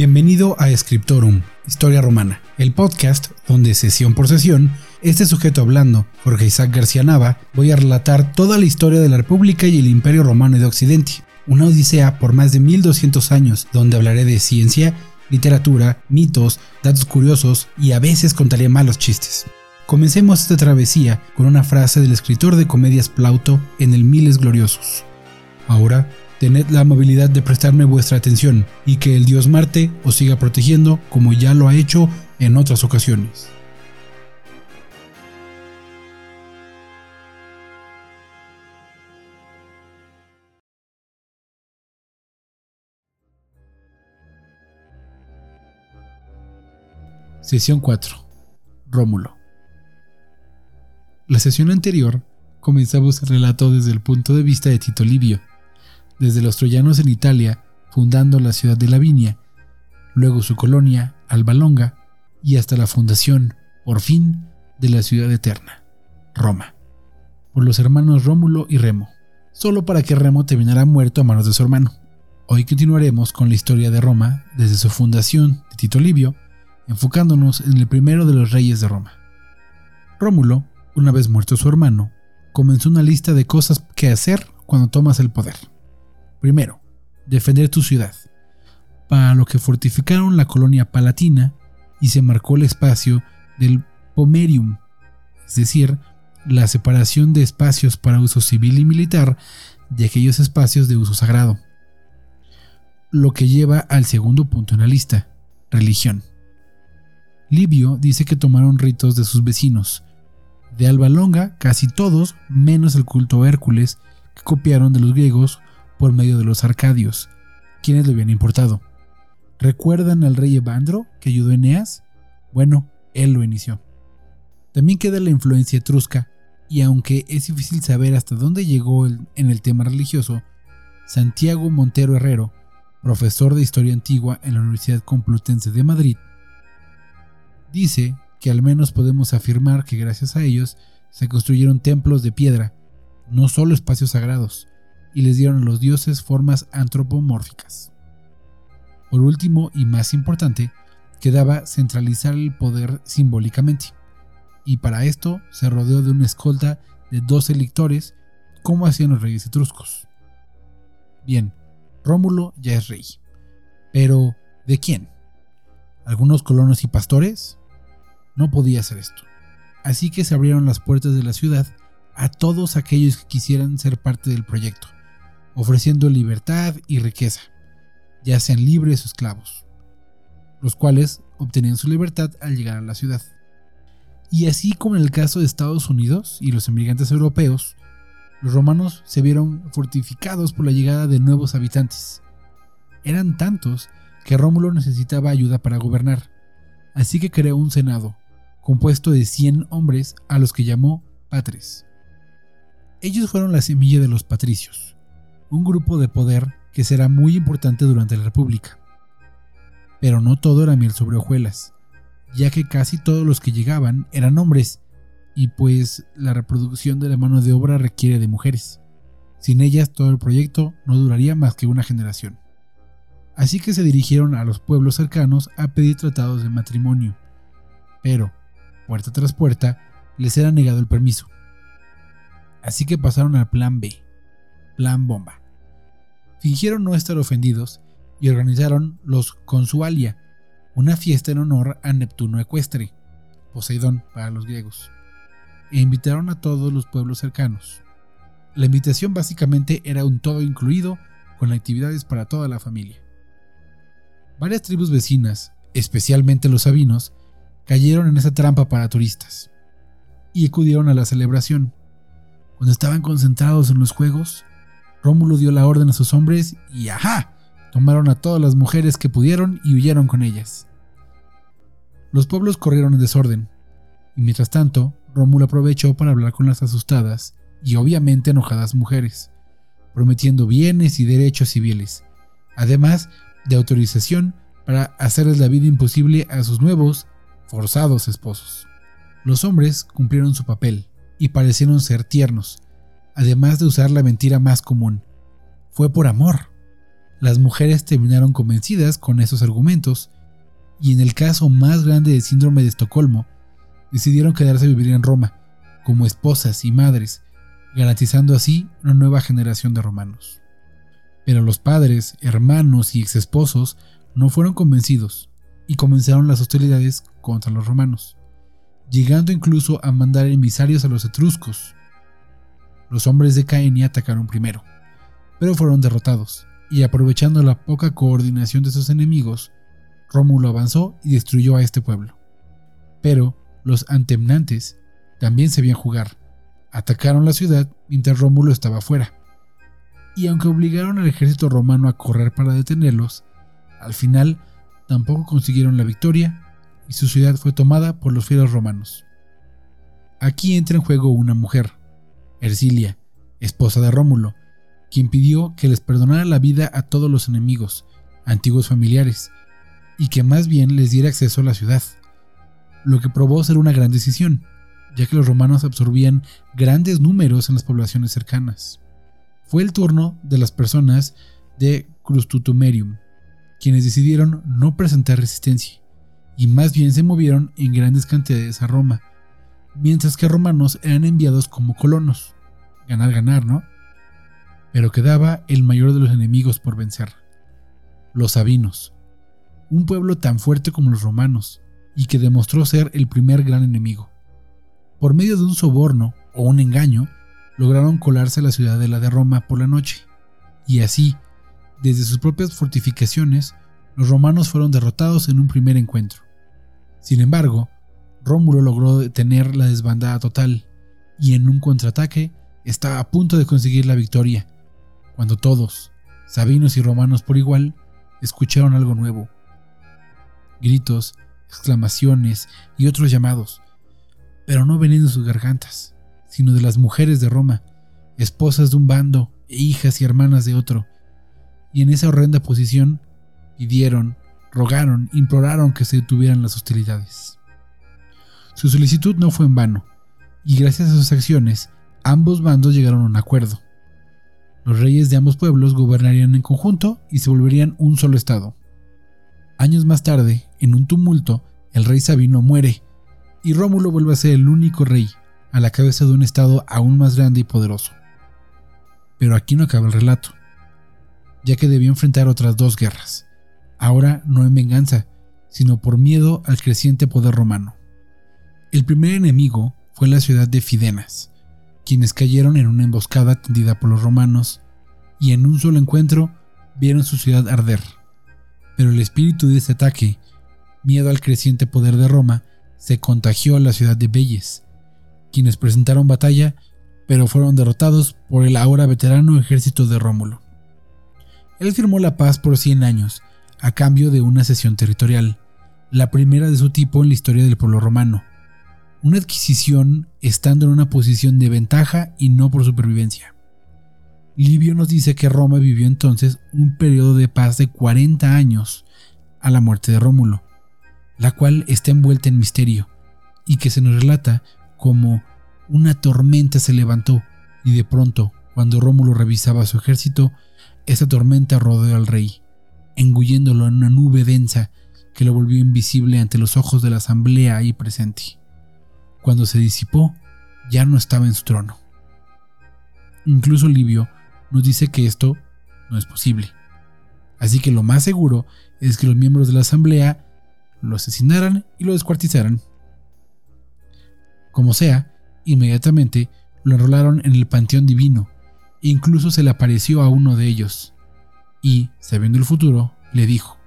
Bienvenido a Scriptorum, Historia Romana, el podcast donde sesión por sesión, este sujeto hablando, Jorge Isaac García Nava, voy a relatar toda la historia de la República y el Imperio Romano de Occidente, una odisea por más de 1200 años donde hablaré de ciencia, literatura, mitos, datos curiosos y a veces contaré malos chistes. Comencemos esta travesía con una frase del escritor de comedias Plauto en el Miles Gloriosos. Ahora tened la amabilidad de prestarme vuestra atención y que el dios Marte os siga protegiendo como ya lo ha hecho en otras ocasiones. Sesión 4. Rómulo. La sesión anterior comenzamos el relato desde el punto de vista de Tito Livio, desde los troyanos en Italia, fundando la ciudad de Lavinia, luego su colonia, Alba Longa, y hasta la fundación, por fin, de la ciudad eterna, Roma, por los hermanos Rómulo y Remo, solo para que Remo terminara muerto a manos de su hermano. Hoy continuaremos con la historia de Roma desde su fundación de Tito Livio, enfocándonos en el primero de los reyes de Roma. Rómulo, una vez muerto su hermano, comenzó una lista de cosas que hacer cuando tomas el poder. Primero, defender tu ciudad, para lo que fortificaron la colonia palatina y se marcó el espacio del pomerium, es decir, la separación de espacios para uso civil y militar de aquellos espacios de uso sagrado. Lo que lleva al segundo punto en la lista, religión. Livio dice que tomaron ritos de sus vecinos. De Alba Longa, casi todos, menos el culto a Hércules, que copiaron de los griegos por medio de los arcadios, quienes le habían importado. ¿Recuerdan al rey Evandro que ayudó a Eneas? Bueno, él lo inició. También queda la influencia etrusca, y aunque es difícil saber hasta dónde llegó en el tema religioso, Santiago Montero Herrero, profesor de Historia Antigua en la Universidad Complutense de Madrid, dice que al menos podemos afirmar que gracias a ellos se construyeron templos de piedra, no solo espacios sagrados, y les dieron a los dioses formas antropomórficas. Por último y más importante, quedaba centralizar el poder simbólicamente, y para esto se rodeó de una escolta de 12 lictores, como hacían los reyes etruscos. Bien, Rómulo ya es rey. Pero, ¿de quién? ¿Algunos colonos y pastores? No podía ser esto. Así que se abrieron las puertas de la ciudad a todos aquellos que quisieran ser parte del proyecto, ofreciendo libertad y riqueza, ya sean libres o esclavos, los cuales obtenían su libertad al llegar a la ciudad. Y así como en el caso de Estados Unidos y los emigrantes europeos, los romanos se vieron fortificados por la llegada de nuevos habitantes. Eran tantos que Rómulo necesitaba ayuda para gobernar, así que creó un senado, compuesto de 100 hombres a los que llamó patres. Ellos fueron la semilla de los patricios, un grupo de poder que será muy importante durante la República. Pero no todo era miel sobre hojuelas, ya que casi todos los que llegaban eran hombres, y pues la reproducción de la mano de obra requiere de mujeres. Sin ellas todo el proyecto no duraría más que una generación. Así que se dirigieron a los pueblos cercanos a pedir tratados de matrimonio. Pero, puerta tras puerta, les era negado el permiso. Así que pasaron al plan B, plan bomba fingieron no estar ofendidos y organizaron los Consualia, una fiesta en honor a Neptuno ecuestre, Poseidón para los griegos, e invitaron a todos los pueblos cercanos. La invitación básicamente era un todo incluido con actividades para toda la familia. Varias tribus vecinas, especialmente los sabinos, cayeron en esa trampa para turistas y acudieron a la celebración. Cuando estaban concentrados en los juegos, Rómulo dio la orden a sus hombres y ¡ajá! Tomaron a todas las mujeres que pudieron y huyeron con ellas. Los pueblos corrieron en desorden, y mientras tanto, Rómulo aprovechó para hablar con las asustadas y obviamente enojadas mujeres, prometiendo bienes y derechos civiles, además de autorización para hacerles la vida imposible a sus nuevos, forzados esposos. Los hombres cumplieron su papel y parecieron ser tiernos, además de usar la mentira más común. Fue por amor. las mujeres terminaron convencidas con esos argumentos y en el caso más grande del síndrome de Estocolmo, decidieron quedarse a vivir en Roma como esposas y madres, garantizando así una nueva generación de romanos. Pero los padres, hermanos y exesposos no fueron convencidos y comenzaron las hostilidades contra los romanos, llegando incluso a mandar emisarios a los etruscos. Los hombres de Caenia atacaron primero, pero fueron derrotados, y aprovechando la poca coordinación de sus enemigos, Rómulo avanzó y destruyó a este pueblo. Pero los antemnantes también sabían jugar. Atacaron la ciudad mientras Rómulo estaba fuera. Y aunque obligaron al ejército romano a correr para detenerlos, al final tampoco consiguieron la victoria y su ciudad fue tomada por los fieros romanos. Aquí entra en juego una mujer, Ercilia, esposa de Rómulo, quien pidió que les perdonara la vida a todos los enemigos, antiguos familiares, y que más bien les diera acceso a la ciudad, lo que probó ser una gran decisión, ya que los romanos absorbían grandes números en las poblaciones cercanas. Fue el turno de las personas de Crustutumerium, quienes decidieron no presentar resistencia, y más bien se movieron en grandes cantidades a Roma, mientras que romanos eran enviados como colonos. Ganar, ganar, ¿no? Pero quedaba el mayor de los enemigos por vencer, los sabinos, un pueblo tan fuerte como los romanos, y que demostró ser el primer gran enemigo. Por medio de un soborno o un engaño, lograron colarse a la ciudadela de Roma por la noche, y así, desde sus propias fortificaciones, los romanos fueron derrotados en un primer encuentro. Sin embargo, Rómulo logró detener la desbandada total, y en un contraataque estaba a punto de conseguir la victoria, cuando todos, sabinos y romanos por igual, escucharon algo nuevo. Gritos, exclamaciones y otros llamados, pero no venían de sus gargantas, sino de las mujeres de Roma, esposas de un bando e hijas y hermanas de otro, y en esa horrenda posición pidieron, rogaron, imploraron que se detuvieran las hostilidades. Su solicitud no fue en vano, y gracias a sus acciones, ambos bandos llegaron a un acuerdo. Los reyes de ambos pueblos gobernarían en conjunto y se volverían un solo estado. Años más tarde, en un tumulto, el rey Sabino muere y Rómulo vuelve a ser el único rey, a la cabeza de un estado aún más grande y poderoso. Pero aquí no acaba el relato, ya que debió enfrentar otras dos guerras, ahora no en venganza, sino por miedo al creciente poder romano. El primer enemigo fue la ciudad de Fidenas, quienes cayeron en una emboscada tendida por los romanos y en un solo encuentro vieron su ciudad arder pero el espíritu de ese ataque, miedo al creciente poder de Roma, se contagió a la ciudad de Belles, quienes presentaron batalla, pero fueron derrotados por el ahora veterano ejército de Rómulo. Él firmó la paz por 100 años, a cambio de una cesión territorial, la primera de su tipo en la historia del pueblo romano, una adquisición estando en una posición de ventaja y no por supervivencia. Livio nos dice que Roma vivió entonces un periodo de paz de 40 años a la muerte de Rómulo, la cual está envuelta en misterio y que se nos relata como una tormenta se levantó y de pronto, cuando Rómulo revisaba su ejército, esa tormenta rodeó al rey, engulléndolo en una nube densa que lo volvió invisible ante los ojos de la asamblea ahí presente. Cuando se disipó, ya no estaba en su trono. Incluso Livio nos dice que esto no es posible. Así que lo más seguro es que los miembros de la asamblea lo asesinaran y lo descuartizaran. Como sea, inmediatamente lo enrolaron en el panteón divino e incluso se le apareció a uno de ellos y, sabiendo el futuro, le dijo,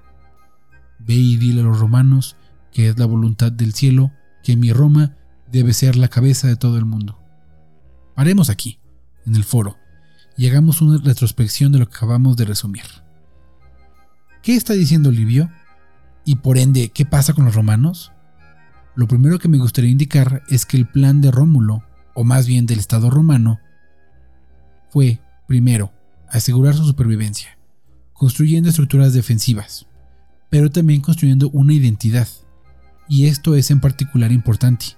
Ve y dile a los romanos que es la voluntad del cielo que mi Roma debe ser la cabeza de todo el mundo. Paremos aquí, en el foro, y hagamos una retrospección de lo que acabamos de resumir. ¿Qué está diciendo Livio? Y por ende, ¿qué pasa con los romanos? Lo primero que me gustaría indicar es que el plan de Rómulo, o más bien del Estado romano, fue, primero, asegurar su supervivencia, construyendo estructuras defensivas, pero también construyendo una identidad. Y esto es en particular importante,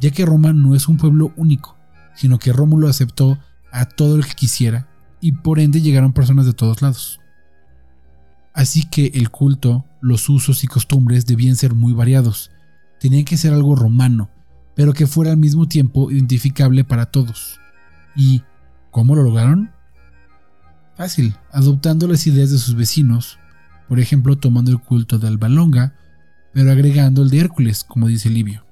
ya que Roma no es un pueblo único, sino que Rómulo aceptó a todo el que quisiera y por ende llegaron personas de todos lados. Así que el culto, los usos y costumbres debían ser muy variados. Tenían que ser algo romano, pero que fuera al mismo tiempo identificable para todos. ¿Y cómo lo lograron? Fácil, adoptando las ideas de sus vecinos, por ejemplo tomando el culto de Albalonga, pero agregando el de Hércules, como dice Livio,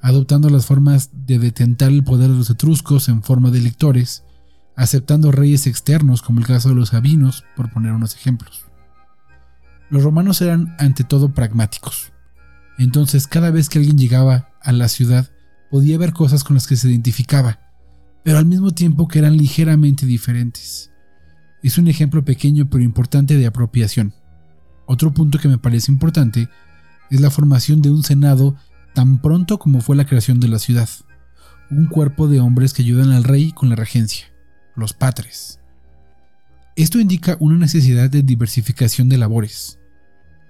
adoptando las formas de detentar el poder de los etruscos en forma de electores, aceptando reyes externos como el caso de los Sabinos, por poner unos ejemplos. Los romanos eran ante todo pragmáticos. Entonces cada vez que alguien llegaba a la ciudad podía ver cosas con las que se identificaba, pero al mismo tiempo que eran ligeramente diferentes. Es un ejemplo pequeño pero importante de apropiación. Otro punto que me parece importante es la formación de un senado tan pronto como fue la creación de la ciudad, un cuerpo de hombres que ayudan al rey con la regencia los patres. Esto indica una necesidad de diversificación de labores.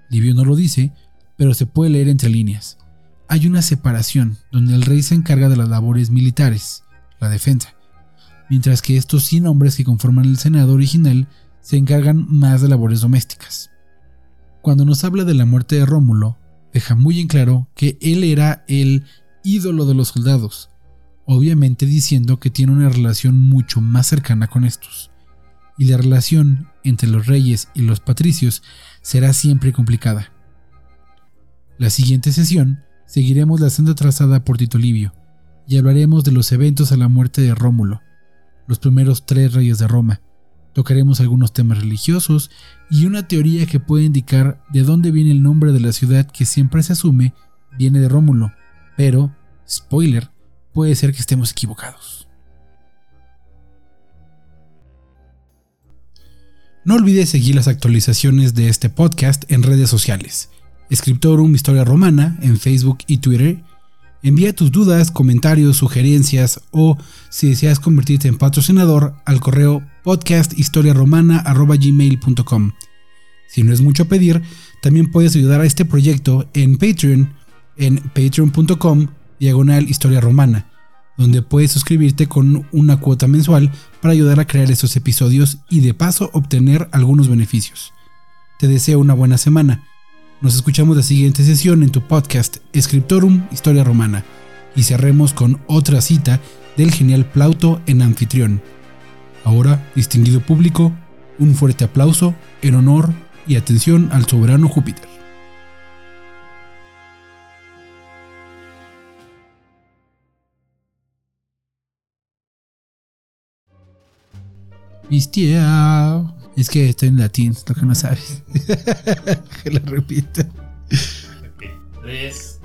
Livio no lo dice, pero se puede leer entre líneas. Hay una separación donde el rey se encarga de las labores militares, la defensa, mientras que estos 100 hombres que conforman el Senado original se encargan más de labores domésticas. Cuando nos habla de la muerte de Rómulo, deja muy en claro que él era el ídolo de los soldados, obviamente diciendo que tiene una relación mucho más cercana con estos. Y la relación entre los reyes y los patricios será siempre complicada. La siguiente sesión seguiremos la senda trazada por Tito Livio y hablaremos de los eventos a la muerte de Rómulo, los primeros tres reyes de Roma. Tocaremos algunos temas religiosos y una teoría que puede indicar de dónde viene el nombre de la ciudad que siempre se asume viene de Rómulo, pero, spoiler, puede ser que estemos equivocados. No olvides seguir las actualizaciones de este podcast en redes sociales. Escriptorum Historia Romana en Facebook y Twitter. Envía tus dudas, comentarios, sugerencias o si deseas convertirte en patrocinador al correo podcasthistoriaromana.gmail.com. Si no es mucho pedir, también puedes ayudar a este proyecto en Patreon en patreon.com diagonal historia romana, donde puedes suscribirte con una cuota mensual para ayudar a crear estos episodios y de paso obtener algunos beneficios. Te deseo una buena semana. Nos escuchamos la siguiente sesión en tu podcast Scriptorum Historia Romana y cerremos con otra cita del genial Plauto en anfitrión. Ahora, distinguido público, un fuerte aplauso en honor y atención al soberano Júpiter. Es que estoy en latín, lo que no sabes. que lo repito. 3, 2,